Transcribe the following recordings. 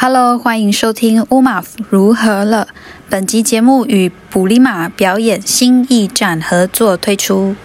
Hello，欢迎收听乌马如何了。本集节目与布里马表演新驿站合作推出。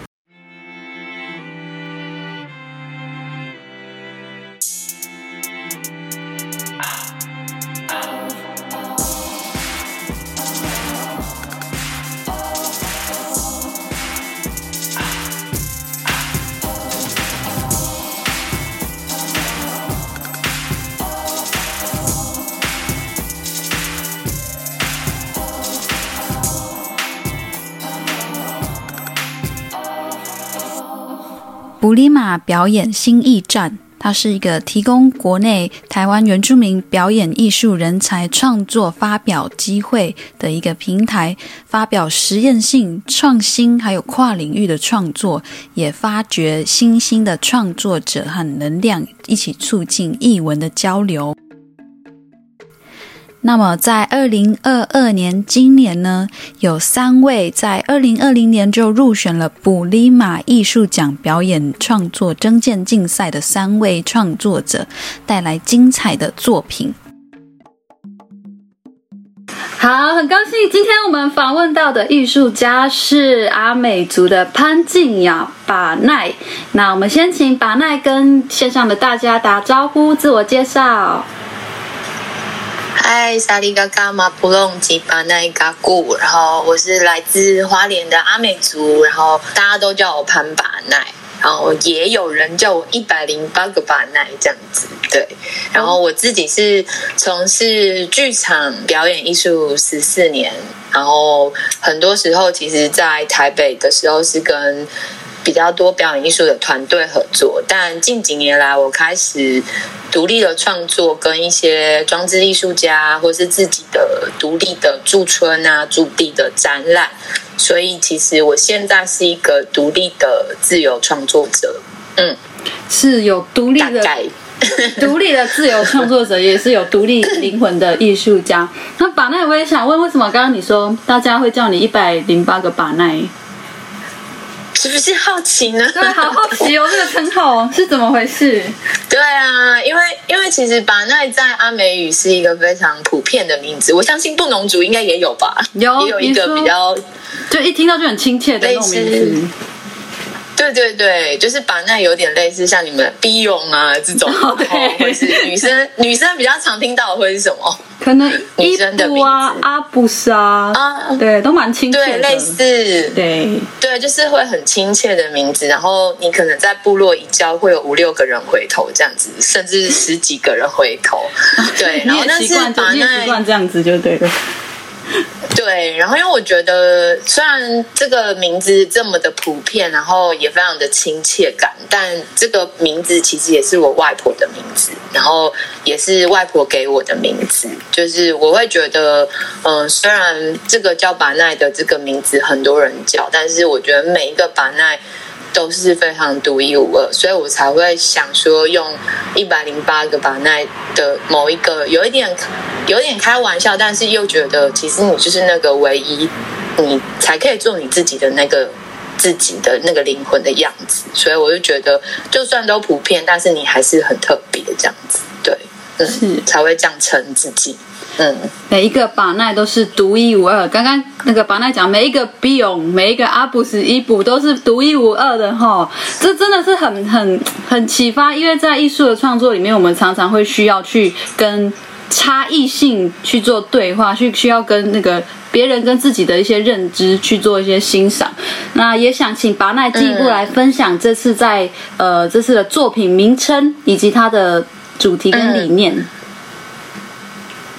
表演新驿站，它是一个提供国内台湾原住民表演艺术人才创作发表机会的一个平台，发表实验性、创新还有跨领域的创作，也发掘新兴的创作者和能量，一起促进艺文的交流。那么，在二零二二年，今年呢，有三位在二零二零年就入选了布里马艺术奖表演创作征件竞赛的三位创作者，带来精彩的作品。好，很高兴今天我们访问到的艺术家是阿美族的潘静雅巴奈。那我们先请巴奈跟线上的大家打招呼，自我介绍。嗨，萨利嘎嘎马布隆吉巴奈嘎古，然后我是来自花莲的阿美族，然后大家都叫我潘巴奈，然后也有人叫我一百零八个巴奈这样子，对。然后我自己是从事剧场表演艺术十四年，然后很多时候其实在台北的时候是跟比较多表演艺术的团队合作，但近几年来我开始独立的创作，跟一些装置艺术家，或是自己的独立的驻村啊、驻地的展览，所以其实我现在是一个独立的自由创作者。嗯，是有独立的、独立的自由创作者，也是有独立灵魂的艺术家。那把奈，我也想问，为什么刚刚你说大家会叫你一百零八个把奈？是不是好奇呢？对，好好奇哦，这个称号是怎么回事？对啊，因为因为其实巴奈在阿美语是一个非常普遍的名字，我相信布农族应该也有吧，有也有一个比较，就一听到就很亲切的那种名字。对对对，就是把那有点类似像你们 B 用啊这种，对，或是女生女生比较常听到的会是什么？可能女生的名字啊，阿布莎啊，对，都蛮亲切的，对，类似，对对，就是会很亲切的名字。然后你可能在部落一叫，会有五六个人回头这样子，甚至十几个人回头。对，然后但是把那习惯这样子就对了。然后因为我觉得，虽然这个名字这么的普遍，然后也非常的亲切感，但这个名字其实也是我外婆的名字，然后也是外婆给我的名字。就是我会觉得，嗯、虽然这个叫巴奈的这个名字很多人叫，但是我觉得每一个巴奈。都是非常独一无二，所以我才会想说用一百零八个把奈的某一个，有一点有一点开玩笑，但是又觉得其实你就是那个唯一，你才可以做你自己的那个自己的那个灵魂的样子，所以我就觉得就算都普遍，但是你还是很特别这样子，对，嗯，是才会这样称自己。嗯，每一个把奈都是独一无二。刚刚那个把奈讲，每一个比勇，每一个阿布斯伊布都是独一无二的哈。这真的是很很很启发，因为在艺术的创作里面，我们常常会需要去跟差异性去做对话，去需要跟那个别人跟自己的一些认知去做一些欣赏。那也想请巴奈进一步来分享这次在呃这次的作品名称以及它的主题跟理念。嗯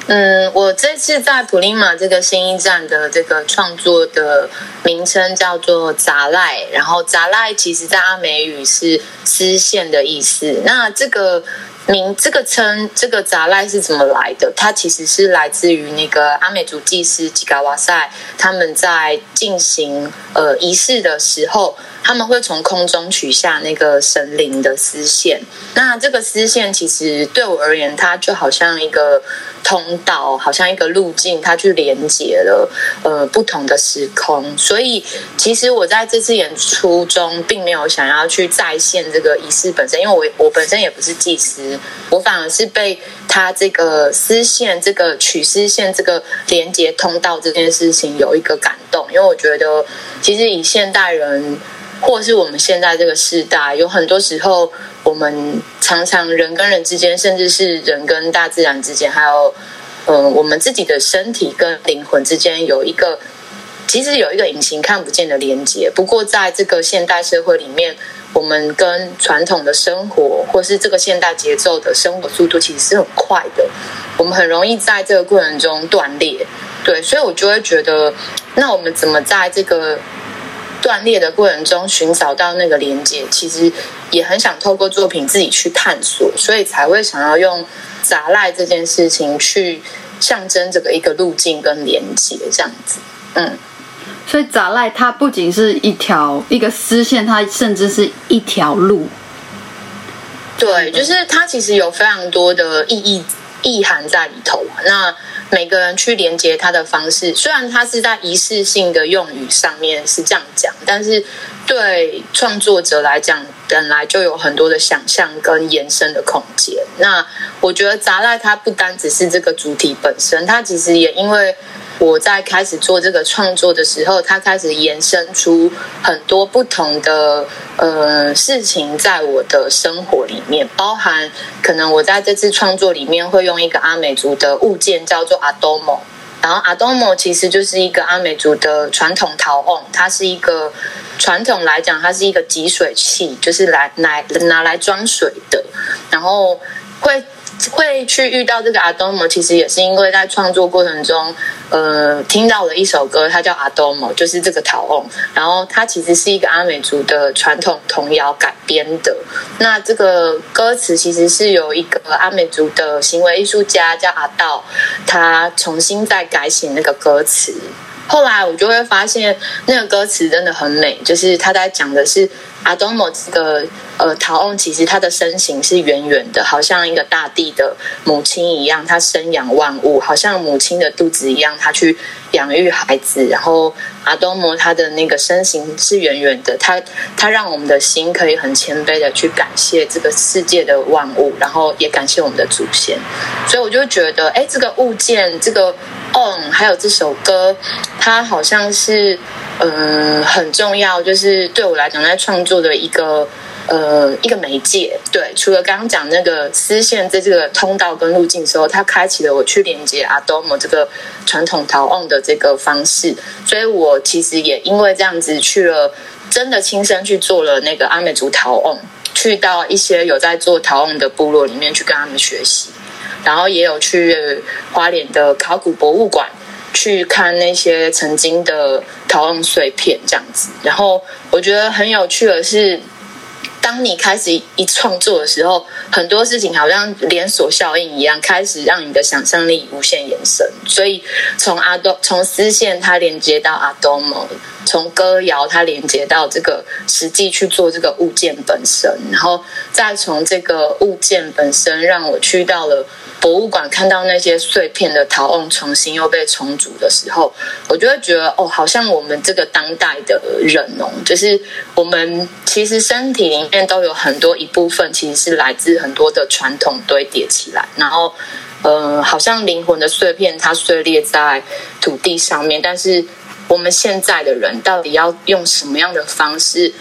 嗯，我这次在布里马这个新驿站的这个创作的名称叫做“杂赖”，然后“杂赖”其实在阿美语是丝线的意思。那这个名、这个称、这个“杂赖”是怎么来的？它其实是来自于那个阿美族祭司吉嘎瓦塞他们在进行呃仪式的时候。他们会从空中取下那个神灵的丝线。那这个丝线其实对我而言，它就好像一个通道，好像一个路径，它去连接了呃不同的时空。所以其实我在这次演出中，并没有想要去再现这个仪式本身，因为我我本身也不是祭司，我反而是被他这个丝线、这个取丝线、这个连接通道这件事情有一个感动，因为我觉得其实以现代人。或是我们现在这个时代，有很多时候，我们常常人跟人之间，甚至是人跟大自然之间，还有，嗯、我们自己的身体跟灵魂之间，有一个其实有一个隐形看不见的连接。不过，在这个现代社会里面，我们跟传统的生活，或是这个现代节奏的生活速度，其实是很快的。我们很容易在这个过程中断裂。对，所以我就会觉得，那我们怎么在这个断裂的过程中寻找到那个连接，其实也很想透过作品自己去探索，所以才会想要用杂赖这件事情去象征这个一个路径跟连接这样子。嗯，所以杂赖它不仅是一条一个丝线，它甚至是一条路。对，就是它其实有非常多的意义意涵在里头。那每个人去连接他的方式，虽然他是在仪式性的用语上面是这样讲，但是对创作者来讲，本来就有很多的想象跟延伸的空间。那我觉得杂烂它不单只是这个主题本身，它其实也因为。我在开始做这个创作的时候，它开始延伸出很多不同的呃事情在我的生活里面，包含可能我在这次创作里面会用一个阿美族的物件叫做阿多莫，然后阿多莫其实就是一个阿美族的传统陶瓮，它是一个传统来讲，它是一个集水器，就是来来拿来装水的，然后会。会去遇到这个阿多莫，其实也是因为在创作过程中，呃，听到了一首歌，它叫阿多莫，就是这个陶瓮。然后它其实是一个阿美族的传统童谣改编的。那这个歌词其实是由一个阿美族的行为艺术家叫阿道，他重新再改写那个歌词。后来我就会发现，那个歌词真的很美，就是他在讲的是。阿多莫这个呃陶瓮，其实他的身形是圆圆的，好像一个大地的母亲一样，他生养万物，好像母亲的肚子一样，他去养育孩子。然后阿多莫他的那个身形是圆圆的，他他让我们的心可以很谦卑的去感谢这个世界的万物，然后也感谢我们的祖先。所以我就觉得，哎，这个物件，这个嗯，还有这首歌，它好像是。嗯，很重要，就是对我来讲，在创作的一个呃一个媒介。对，除了刚刚讲那个丝线在这个通道跟路径的时候，它开启了我去连接阿多姆这个传统陶瓮的这个方式。所以我其实也因为这样子去了，真的亲身去做了那个阿美族陶瓮，去到一些有在做陶瓮的部落里面去跟他们学习，然后也有去花莲的考古博物馆。去看那些曾经的陶俑碎片，这样子。然后我觉得很有趣的是，当你开始一创作的时候，很多事情好像连锁效应一样，开始让你的想象力无限延伸。所以从阿多从丝线它连接到阿多姆，从歌谣它连接到这个实际去做这个物件本身，然后再从这个物件本身让我去到了。博物馆看到那些碎片的陶瓮重新又被重组的时候，我就会觉得哦，好像我们这个当代的人哦，就是我们其实身体里面都有很多一部分，其实是来自很多的传统堆叠起来，然后呃，好像灵魂的碎片它碎裂在土地上面，但是我们现在的人到底要用什么样的方式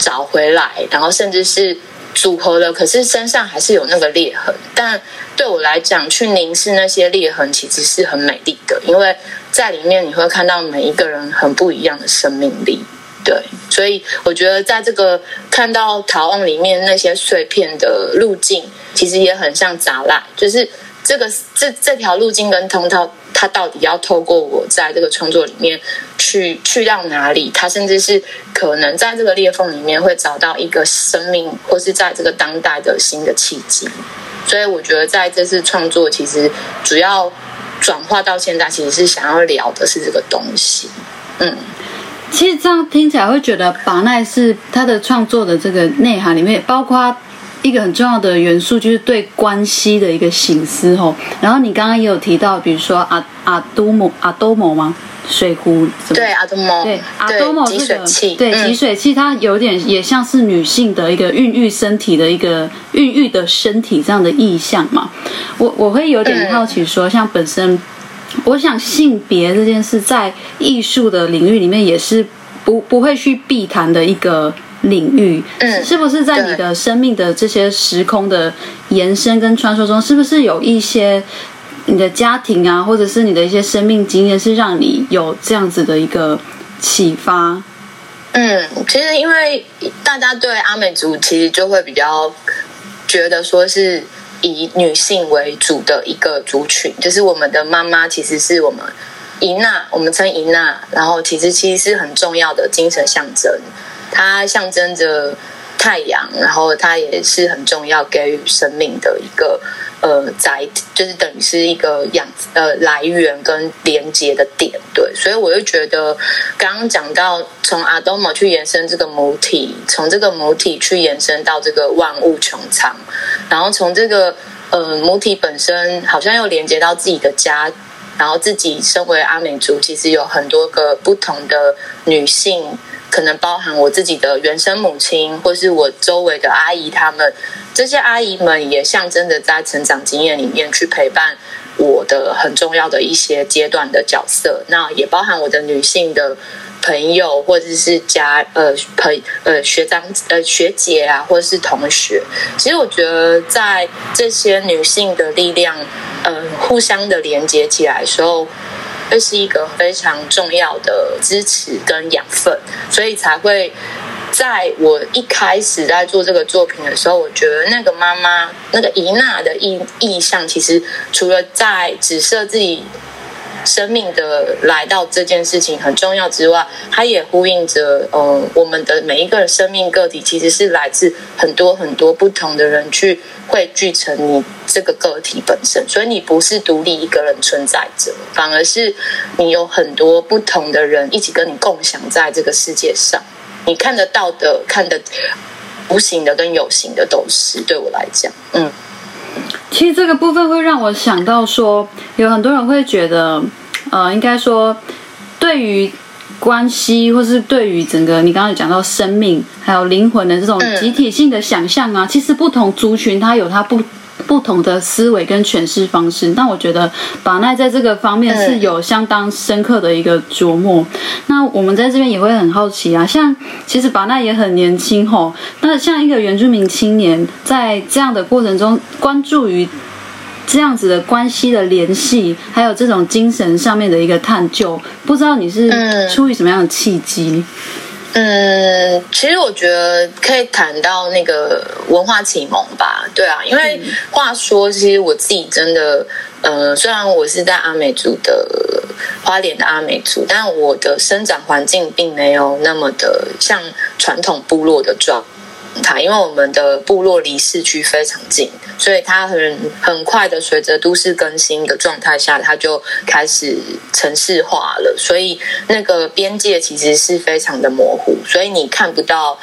找回来，然后甚至是。组合了，可是身上还是有那个裂痕。但对我来讲，去凝视那些裂痕，其实是很美丽的，因为在里面你会看到每一个人很不一样的生命力。对，所以我觉得在这个看到逃亡里面那些碎片的路径，其实也很像砸蜡，就是这个这这条路径跟通道。他到底要透过我在这个创作里面去去到哪里？他甚至是可能在这个裂缝里面会找到一个生命，或是在这个当代的新的契机。所以我觉得在这次创作，其实主要转化到现在，其实是想要聊的是这个东西。嗯，其实这样听起来会觉得巴奈是他的创作的这个内涵里面，包括一个很重要的元素，就是对关系的一个醒思吼。然后你刚刚也有提到，比如说阿阿都某阿多莫吗？水壶对阿多莫对阿多莫这个对集水器，它有点也像是女性的一个孕育身体的一个孕育的身体这样的意象嘛。我我会有点好奇说，像本身。我想性别这件事在艺术的领域里面也是不不会去避谈的一个领域，嗯，是不是在你的生命的这些时空的延伸跟穿梭中，是不是有一些你的家庭啊，或者是你的一些生命经验，是让你有这样子的一个启发？嗯，其实因为大家对阿美族其实就会比较觉得说是。以女性为主的一个族群，就是我们的妈妈，其实是我们伊娜，我们称伊娜，然后其实其实是很重要的精神象征，它象征着太阳，然后它也是很重要给予生命的一个。呃，载就是等于是一个养呃来源跟连接的点，对，所以我就觉得刚刚讲到从阿多玛去延伸这个母体，从这个母体去延伸到这个万物穹苍，然后从这个呃母体本身好像又连接到自己的家，然后自己身为阿美族，其实有很多个不同的女性。可能包含我自己的原生母亲，或是我周围的阿姨，她们这些阿姨们也象征着在成长经验里面去陪伴我的很重要的一些阶段的角色。那也包含我的女性的朋友，或者是家呃朋呃学长呃学姐啊，或者是同学。其实我觉得在这些女性的力量，嗯、互相的连接起来的时候。这是一个非常重要的支持跟养分，所以才会在我一开始在做这个作品的时候，我觉得那个妈妈那个伊娜的意意向，其实除了在指涉自己。生命的来到这件事情很重要之外，它也呼应着，嗯、我们的每一个生命个体其实是来自很多很多不同的人去汇聚成你这个个体本身，所以你不是独立一个人存在着，反而是你有很多不同的人一起跟你共享在这个世界上，你看得到的、看得无形的跟有形的都是，对我来讲，嗯。其实这个部分会让我想到说，有很多人会觉得，呃，应该说，对于关系，或是对于整个你刚刚有讲到生命还有灵魂的这种集体性的想象啊，其实不同族群它有它不。不同的思维跟诠释方式，那我觉得把奈在这个方面是有相当深刻的一个琢磨。那我们在这边也会很好奇啊，像其实把奈也很年轻吼，那像一个原住民青年，在这样的过程中关注于这样子的关系的联系，还有这种精神上面的一个探究，不知道你是出于什么样的契机？嗯，嗯其实我觉得可以谈到那个文化启蒙吧，对啊，因为话说，其实我自己真的，呃，虽然我是在阿美族的花莲的阿美族，但我的生长环境并没有那么的像传统部落的状态，因为我们的部落离市区非常近。所以它很很快的，随着都市更新的状态下，它就开始城市化了。所以那个边界其实是非常的模糊，所以你看不到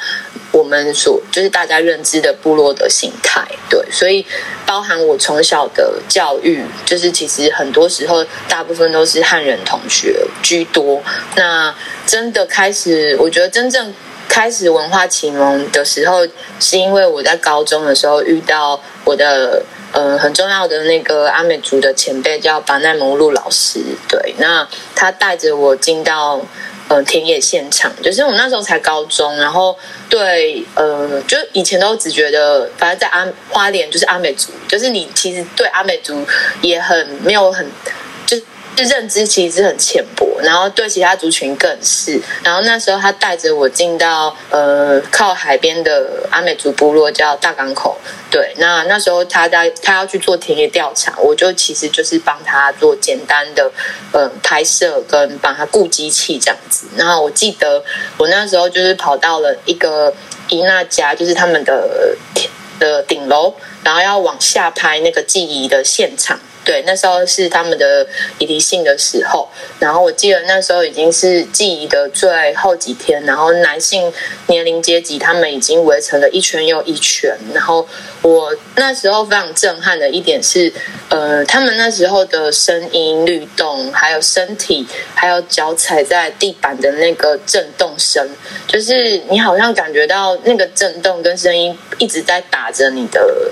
我们所就是大家认知的部落的形态。对，所以包含我从小的教育，就是其实很多时候大部分都是汉人同学居多。那真的开始，我觉得真正。开始文化启蒙的时候，是因为我在高中的时候遇到我的呃很重要的那个阿美族的前辈，叫巴奈蒙路老师。对，那他带着我进到呃田野现场，就是我那时候才高中，然后对呃，就以前都只觉得，反正在阿花莲就是阿美族，就是你其实对阿美族也很没有很。就认知其实很浅薄，然后对其他族群更是。然后那时候他带着我进到呃靠海边的阿美族部落，叫大港口。对，那那时候他在他要去做田野调查，我就其实就是帮他做简单的呃拍摄跟帮他顾机器这样子。然后我记得我那时候就是跑到了一个伊娜家，就是他们的的顶楼，然后要往下拍那个记忆的现场。对，那时候是他们的以离性的时候，然后我记得那时候已经是记忆的最后几天，然后男性年龄阶级他们已经围成了一圈又一圈，然后我那时候非常震撼的一点是，呃，他们那时候的声音律动，还有身体，还有脚踩在地板的那个震动声，就是你好像感觉到那个震动跟声音一直在打着你的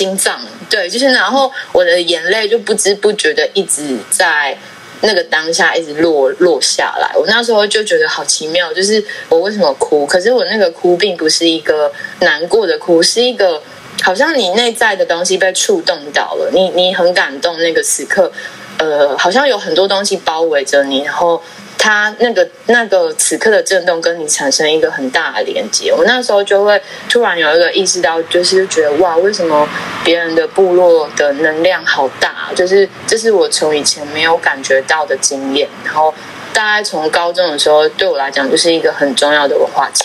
心脏。对，就是然后我的眼泪就不知不觉的一直在那个当下一直落落下来。我那时候就觉得好奇妙，就是我为什么哭？可是我那个哭并不是一个难过的哭，是一个好像你内在的东西被触动到了，你你很感动那个时刻，呃，好像有很多东西包围着你，然后。他那个那个此刻的震动跟你产生一个很大的连接，我那时候就会突然有一个意识到，就是觉得哇，为什么别人的部落的能量好大？就是这是我从以前没有感觉到的经验。然后大概从高中的时候，对我来讲就是一个很重要的文化启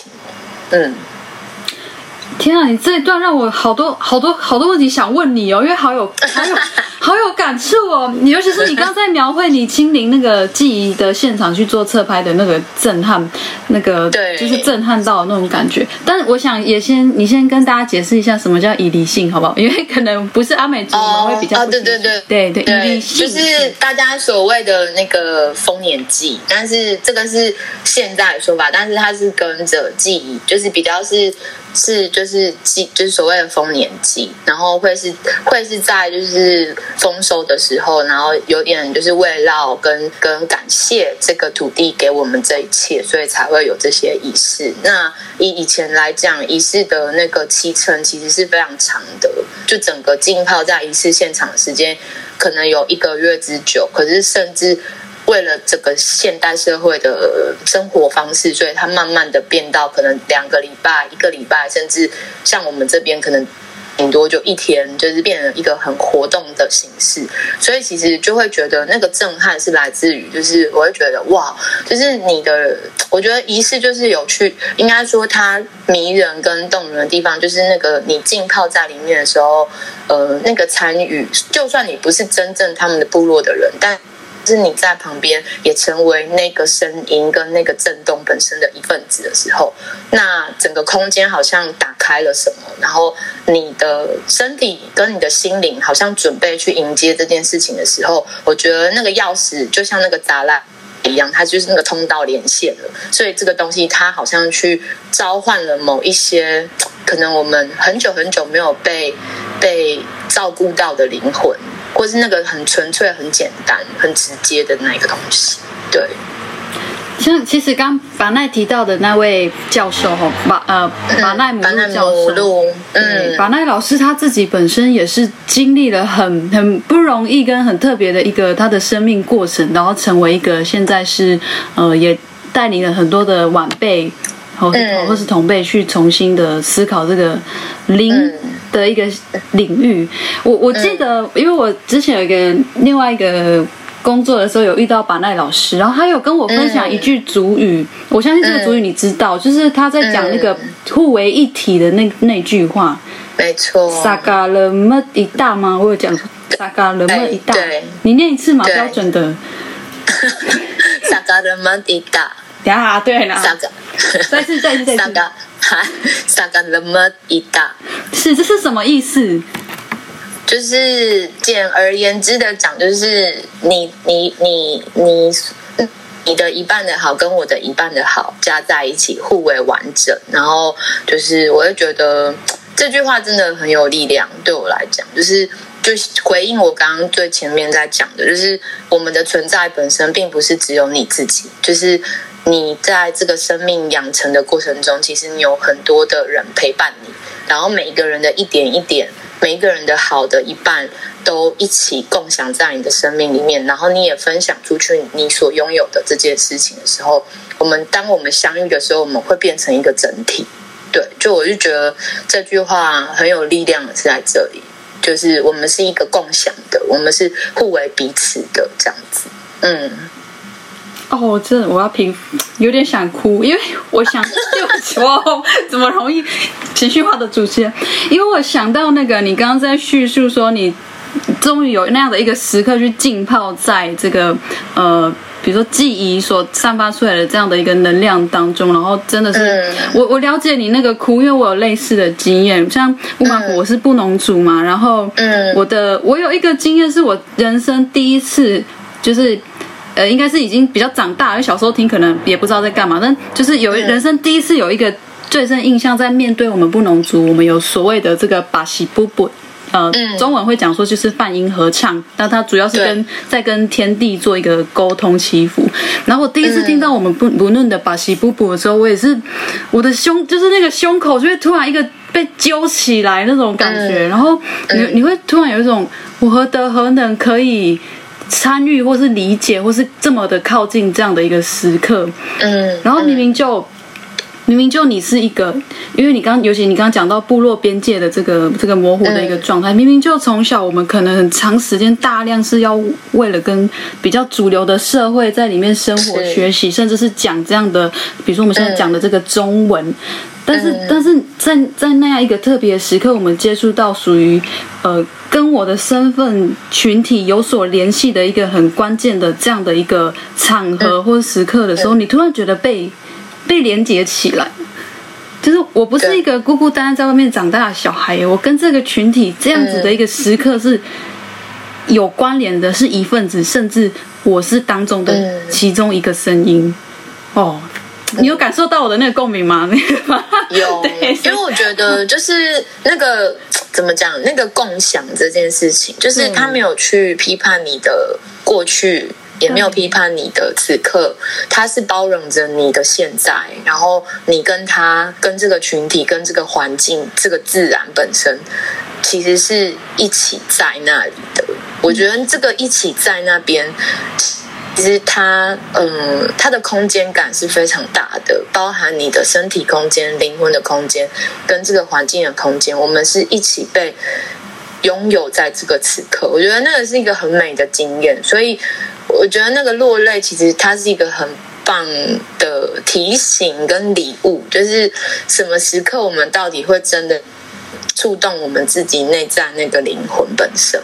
蒙。嗯。天啊，你这一段让我好多好多好多问题想问你哦，因为好有好有 好有感触哦。你尤其是你刚才描绘你亲临那个记忆的现场去做侧拍的那个震撼，那个对，就是震撼到的那种感觉。但是我想也先你先跟大家解释一下什么叫以离性，好不好？因为可能不是阿美族我们会比较哦，对对对对对，以离性就是大家所谓的那个丰年祭，但是这个是现在的说法，但是它是跟着记忆，就是比较是。是，就是祭，就是所谓的丰年祭，然后会是会是在就是丰收的时候，然后有点就是慰劳跟跟感谢这个土地给我们这一切，所以才会有这些仪式。那以以前来讲，仪式的那个期程其实是非常长的，就整个浸泡在仪式现场的时间可能有一个月之久，可是甚至。为了这个现代社会的生活方式，所以它慢慢的变到可能两个礼拜、一个礼拜，甚至像我们这边可能顶多就一天，就是变成一个很活动的形式。所以其实就会觉得那个震撼是来自于，就是我会觉得哇，就是你的，我觉得仪式就是有趣，应该说它迷人跟动人的地方，就是那个你浸泡在里面的时候，呃，那个参与，就算你不是真正他们的部落的人，但是你在旁边也成为那个声音跟那个震动本身的一份子的时候，那整个空间好像打开了什么，然后你的身体跟你的心灵好像准备去迎接这件事情的时候，我觉得那个钥匙就像那个闸栏一样，它就是那个通道连线了。所以这个东西它好像去召唤了某一些可能我们很久很久没有被被照顾到的灵魂。或是那个很纯粹、很简单、很直接的那个东西，对。像其实刚巴奈提到的那位教授哈，巴呃巴奈姆路教授，嗯，巴奈老师他自己本身也是经历了很很不容易跟很特别的一个他的生命过程，然后成为一个现在是呃也带领了很多的晚辈。或是或是同辈去重新的思考这个灵的一个领域。我我记得，因为我之前有一个另外一个工作的时候，有遇到巴奈老师，然后他有跟我分享一句主语，我相信这个主语你知道，就是他在讲那个互为一体的那那句话。没错。萨嘎了么一大吗？我有讲萨嘎了么一大。你念一次嘛，标准的。萨嘎了么一大。呀，对了。再次，再次，再次。三个，哈，三个那么一大。是，这是什么意思？就是简而言之的讲，就是你，你，你，你，你的一半的好跟我的一半的好加在一起，互为完整。然后就是，我会觉得这句话真的很有力量。对我来讲，就是就回应我刚刚最前面在讲的，就是我们的存在本身并不是只有你自己，就是。你在这个生命养成的过程中，其实你有很多的人陪伴你，然后每一个人的一点一点，每一个人的好的一半，都一起共享在你的生命里面，然后你也分享出去你所拥有的这件事情的时候，我们当我们相遇的时候，我们会变成一个整体。就我就觉得这句话很有力量是在这里，就是我们是一个共享的，我们是互为彼此的这样子，嗯。哦，我真的，我要平，有点想哭，因为我想，对不起，我怎么容易情绪化的主持人？因为我想到那个，你刚刚在叙述说你终于有那样的一个时刻去浸泡在这个呃。比如说记忆所散发出来的这样的一个能量当中，然后真的是、嗯、我我了解你那个哭，因为我有类似的经验。像不管我是布农族嘛，然后我的我有一个经验是我人生第一次，就是呃应该是已经比较长大，因为小时候听可能也不知道在干嘛，但就是有人生第一次有一个最深印象，在面对我们布农族，我们有所谓的这个巴西布布。呃，中文会讲说就是泛音合唱，那它主要是跟在跟天地做一个沟通祈福。然后我第一次听到我们不不论的巴西布布的时候，我也是我的胸就是那个胸口就会突然一个被揪起来那种感觉，然后你你会突然有一种我何德何能可以参与或是理解或是这么的靠近这样的一个时刻，嗯，然后明明就。明明就你是一个，因为你刚，尤其你刚刚讲到部落边界的这个这个模糊的一个状态，明明就从小我们可能很长时间大量是要为了跟比较主流的社会在里面生活学习，甚至是讲这样的，比如说我们现在讲的这个中文，但是但是在在那样一个特别时刻，我们接触到属于呃跟我的身份群体有所联系的一个很关键的这样的一个场合或者时刻的时候，你突然觉得被。被连接起来，就是我不是一个孤孤单单在外面长大的小孩，我跟这个群体这样子的一个时刻是有关联的，是一份子，甚至我是当中的其中一个声音。哦，你有感受到我的那个共鸣吗？那个 有，因为我觉得 就是那个怎么讲，那个共享这件事情，就是他没有去批判你的过去。也没有批判你的此刻，他是包容着你的现在，然后你跟他、跟这个群体、跟这个环境、这个自然本身，其实是一起在那里的。我觉得这个一起在那边，其实它，嗯，它的空间感是非常大的，包含你的身体空间、灵魂的空间，跟这个环境的空间，我们是一起被拥有在这个此刻。我觉得那个是一个很美的经验，所以。我觉得那个落泪，其实它是一个很棒的提醒跟礼物，就是什么时刻我们到底会真的触动我们自己内在那个灵魂本身，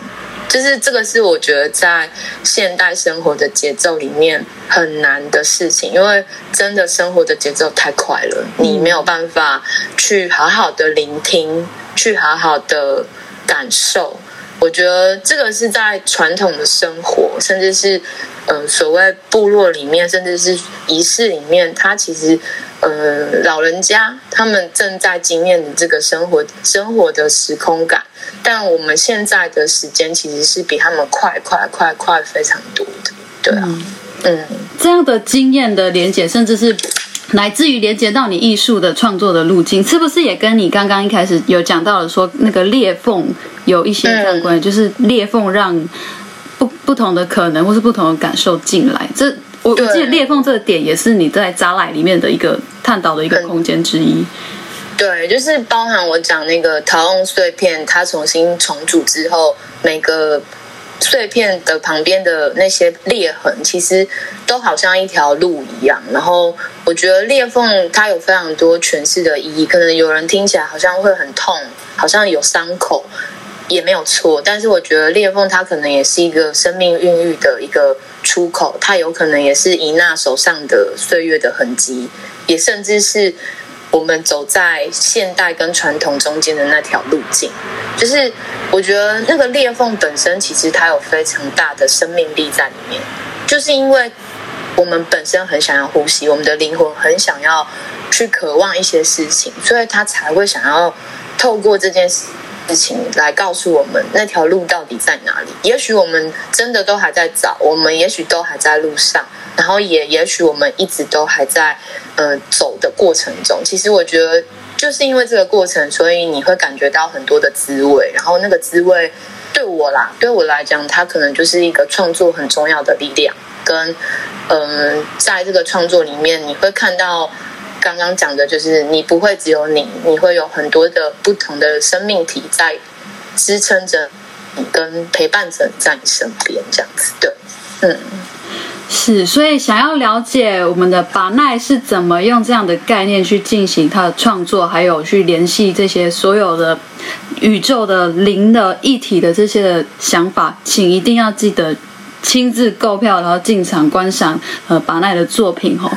就是这个是我觉得在现代生活的节奏里面很难的事情，因为真的生活的节奏太快了，你没有办法去好好的聆听，去好好的感受。我觉得这个是在传统的生活，甚至是呃所谓部落里面，甚至是仪式里面，它其实呃老人家他们正在经验的这个生活生活的时空感，但我们现在的时间其实是比他们快快快快非常多的，对啊，嗯，嗯，这样的经验的连接，甚至是。乃至于连接到你艺术的创作的路径，是不是也跟你刚刚一开始有讲到的说那个裂缝有一些相关？就是裂缝让不不同的可能或是不同的感受进来。这我我记得裂缝这个点也是你在扎赖里面的一个探讨的一个空间之一。对，就是包含我讲那个陶瓮碎片，它重新重组之后，每个。碎片的旁边的那些裂痕，其实都好像一条路一样。然后我觉得裂缝它有非常多诠释的意义，可能有人听起来好像会很痛，好像有伤口，也没有错。但是我觉得裂缝它可能也是一个生命孕育的一个出口，它有可能也是伊娜手上的岁月的痕迹，也甚至是。我们走在现代跟传统中间的那条路径，就是我觉得那个裂缝本身其实它有非常大的生命力在里面，就是因为我们本身很想要呼吸，我们的灵魂很想要去渴望一些事情，所以他才会想要透过这件事 事情来告诉我们那条路到底在哪里。也许我们真的都还在找，我们也许都还在路上。然后也也许我们一直都还在呃走的过程中，其实我觉得就是因为这个过程，所以你会感觉到很多的滋味。然后那个滋味对我啦，对我来讲，它可能就是一个创作很重要的力量。跟嗯、在这个创作里面，你会看到刚刚讲的，就是你不会只有你，你会有很多的不同的生命体在支撑着你，跟陪伴着在你身边，这样子。对，嗯。是，所以想要了解我们的巴奈是怎么用这样的概念去进行他的创作，还有去联系这些所有的宇宙的灵的一体的这些的想法，请一定要记得。亲自购票，然后进场观赏呃巴奈的作品吼。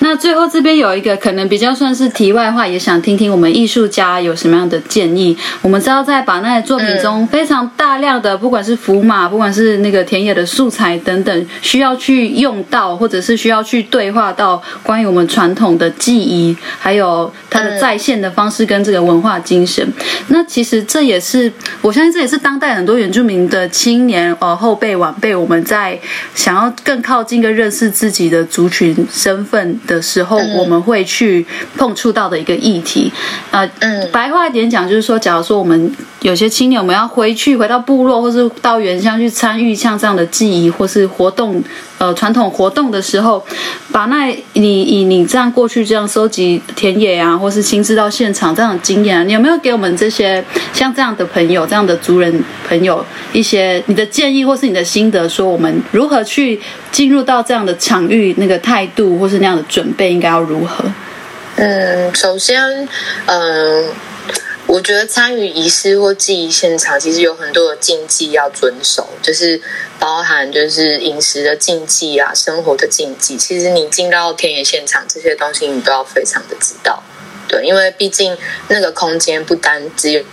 那最后这边有一个可能比较算是题外话，也想听听我们艺术家有什么样的建议。我们知道在巴奈的作品中，非常大量的不管是符码，不管是那个田野的素材等等，需要去用到，或者是需要去对话到关于我们传统的记忆，还有它的再现的方式跟这个文化精神。那其实这也是我相信这也是当代很多原住民的青年呃后辈晚辈我们。在想要更靠近跟认识自己的族群身份的时候，我们会去碰触到的一个议题。呃，白话一点讲，就是说，假如说我们有些青年，我们要回去回到部落，或是到原乡去参与像这样的记忆或是活动。呃，传统活动的时候，把那，你以你这样过去这样收集田野啊，或是亲自到现场这样的经验，你有没有给我们这些像这样的朋友、这样的族人朋友一些你的建议，或是你的心得，说我们如何去进入到这样的场域，那个态度或是那样的准备应该要如何？嗯，首先，嗯。我觉得参与仪式或记忆现场，其实有很多的禁忌要遵守，就是包含就是饮食的禁忌啊，生活的禁忌。其实你进到田野现场，这些东西你都要非常的知道，对，因为毕竟那个空间不单只有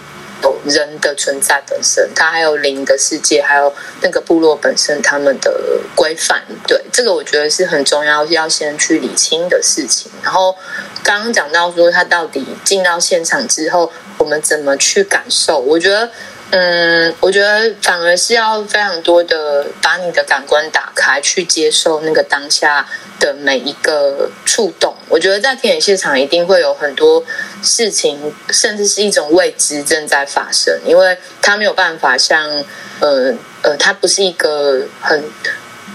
人的存在本身，它还有灵的世界，还有那个部落本身他们的规范。对，这个我觉得是很重要，要先去理清的事情。然后刚刚讲到说，他到底进到现场之后。我们怎么去感受？我觉得，嗯，我觉得反而是要非常多的把你的感官打开，去接受那个当下的每一个触动。我觉得在田野现场一定会有很多事情，甚至是一种未知正在发生，因为它没有办法像，呃呃，它不是一个很。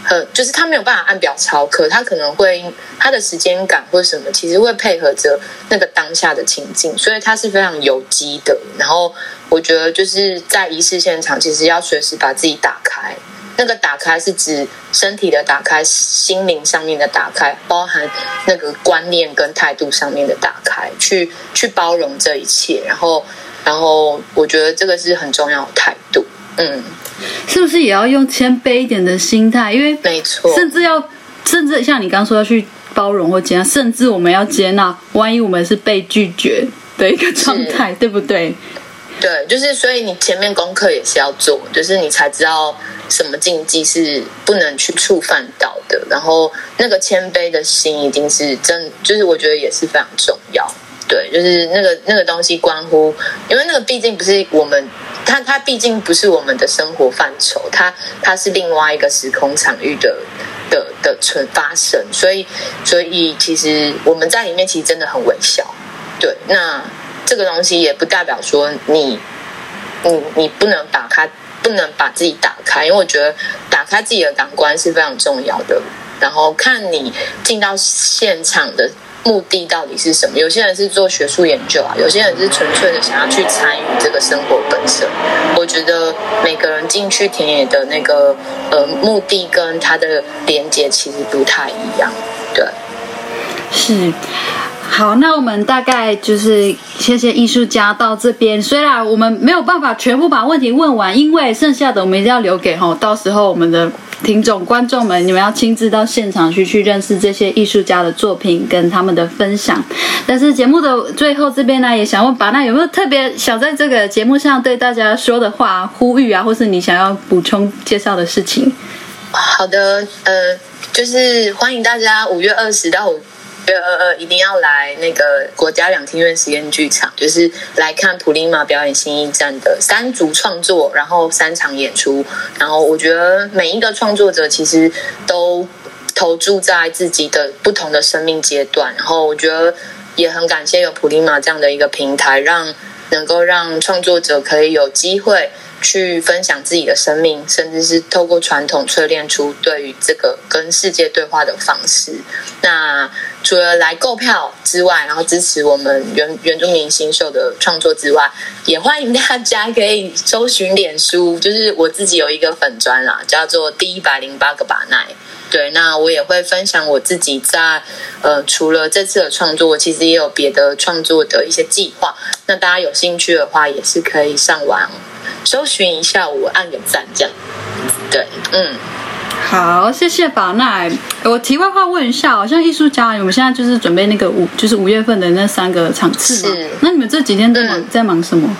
很就是他没有办法按表操课，他可能会他的时间感或什么，其实会配合着那个当下的情境，所以他是非常有机的。然后我觉得就是在仪式现场，其实要随时把自己打开。那个打开是指身体的打开，心灵上面的打开，包含那个观念跟态度上面的打开，去去包容这一切。然后，然后我觉得这个是很重要的态度。嗯。是不是也要用谦卑一点的心态？因为没错，甚至要，甚至像你刚刚说要去包容或接纳，甚至我们要接纳，万一我们是被拒绝的一个状态，对不对？对，就是所以你前面功课也是要做，就是你才知道什么禁忌是不能去触犯到的，然后那个谦卑的心一定是真，就是我觉得也是非常重要。对，就是那个那个东西关乎，因为那个毕竟不是我们，它它毕竟不是我们的生活范畴，它它是另外一个时空场域的的的存发生，所以所以其实我们在里面其实真的很微小。对，那这个东西也不代表说你你你不能打开，不能把自己打开，因为我觉得打开自己的感官是非常重要的。然后看你进到现场的。目的到底是什么？有些人是做学术研究啊，有些人是纯粹的想要去参与这个生活本身。我觉得每个人进去田野的那个呃目的跟他的连接其实不太一样，对。是。好，那我们大概就是谢谢艺术家到这边。虽然我们没有办法全部把问题问完，因为剩下的我们一定要留给吼，到时候我们的听众观众们，你们要亲自到现场去去认识这些艺术家的作品跟他们的分享。但是节目的最后这边呢，也想问巴纳有没有特别想在这个节目上对大家说的话、呼吁啊，或是你想要补充介绍的事情？好的，呃，就是欢迎大家五月二十到五五。呃呃，一定要来那个国家两厅院实验剧场，就是来看普利马表演新一站的三组创作，然后三场演出。然后我觉得每一个创作者其实都投注在自己的不同的生命阶段。然后我觉得也很感谢有普利马这样的一个平台，让能够让创作者可以有机会去分享自己的生命，甚至是透过传统淬炼出对于这个跟世界对话的方式。那除了来购票之外，然后支持我们原原住民新秀的创作之外，也欢迎大家可以搜寻脸书，就是我自己有一个粉砖啦，叫做第一百零八个把奈。对，那我也会分享我自己在呃，除了这次的创作，我其实也有别的创作的一些计划。那大家有兴趣的话，也是可以上网搜寻一下我，按个赞这样。对，嗯，好，谢谢宝奈。我题外话问一下，好像艺术家，你们现在就是准备那个五，就是五月份的那三个场次。那你们这几天在忙、嗯、在忙什么？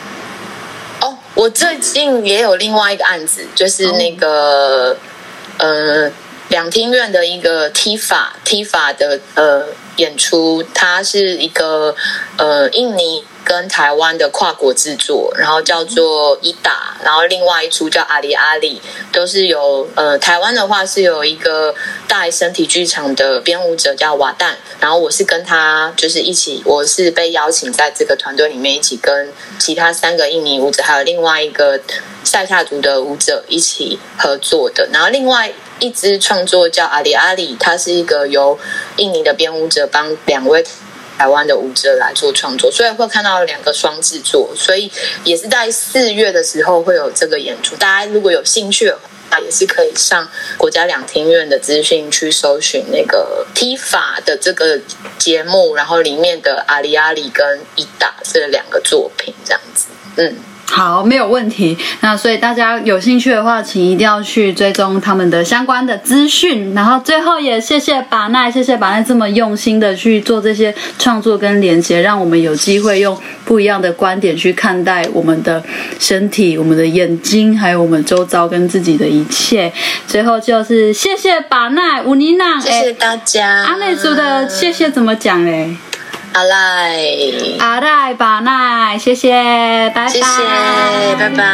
哦，我最近也有另外一个案子，就是那个，哦、呃。两厅院的一个踢法踢法的呃演出，它是一个呃印尼跟台湾的跨国制作，然后叫做伊达，然后另外一出叫阿里阿里，都是有呃台湾的话是有一个大身体剧场的编舞者叫瓦旦，然后我是跟他就是一起，我是被邀请在这个团队里面一起跟其他三个印尼舞者，还有另外一个塞夏族的舞者一起合作的，然后另外。一支创作叫阿里阿里，它是一个由印尼的编舞者帮两位台湾的舞者来做创作，所以会看到两个双制作，所以也是在四月的时候会有这个演出。大家如果有兴趣的话，也是可以上国家两厅院的资讯去搜寻那个踢法的这个节目，然后里面的阿里阿里跟伊达这两个作品，这样子，嗯。好，没有问题。那所以大家有兴趣的话，请一定要去追踪他们的相关的资讯。然后最后也谢谢把奈，谢谢把奈这么用心的去做这些创作跟连接，让我们有机会用不一样的观点去看待我们的身体、我们的眼睛，还有我们周遭跟自己的一切。最后就是谢谢把奈乌尼娜，谢谢大家。阿内族的谢谢怎么讲嘞？阿赖，阿赖把奈，谢谢，拜拜，谢谢，拜拜。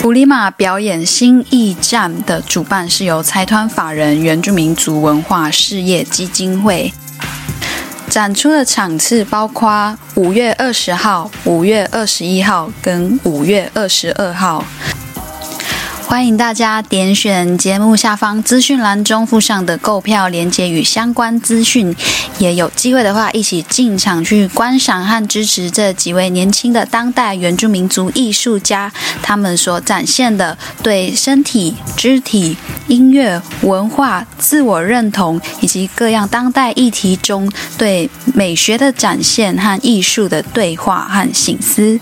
普里马表演新驿站的主办是由财团法人原住民族文化事业基金会。展出的场次包括五月二十号、五月二十一号跟五月二十二号。欢迎大家点选节目下方资讯栏中附上的购票链接与相关资讯，也有机会的话，一起进场去观赏和支持这几位年轻的当代原住民族艺术家，他们所展现的对身体、肢体、音乐、文化、自我认同以及各样当代议题中对美学的展现和艺术的对话和醒思。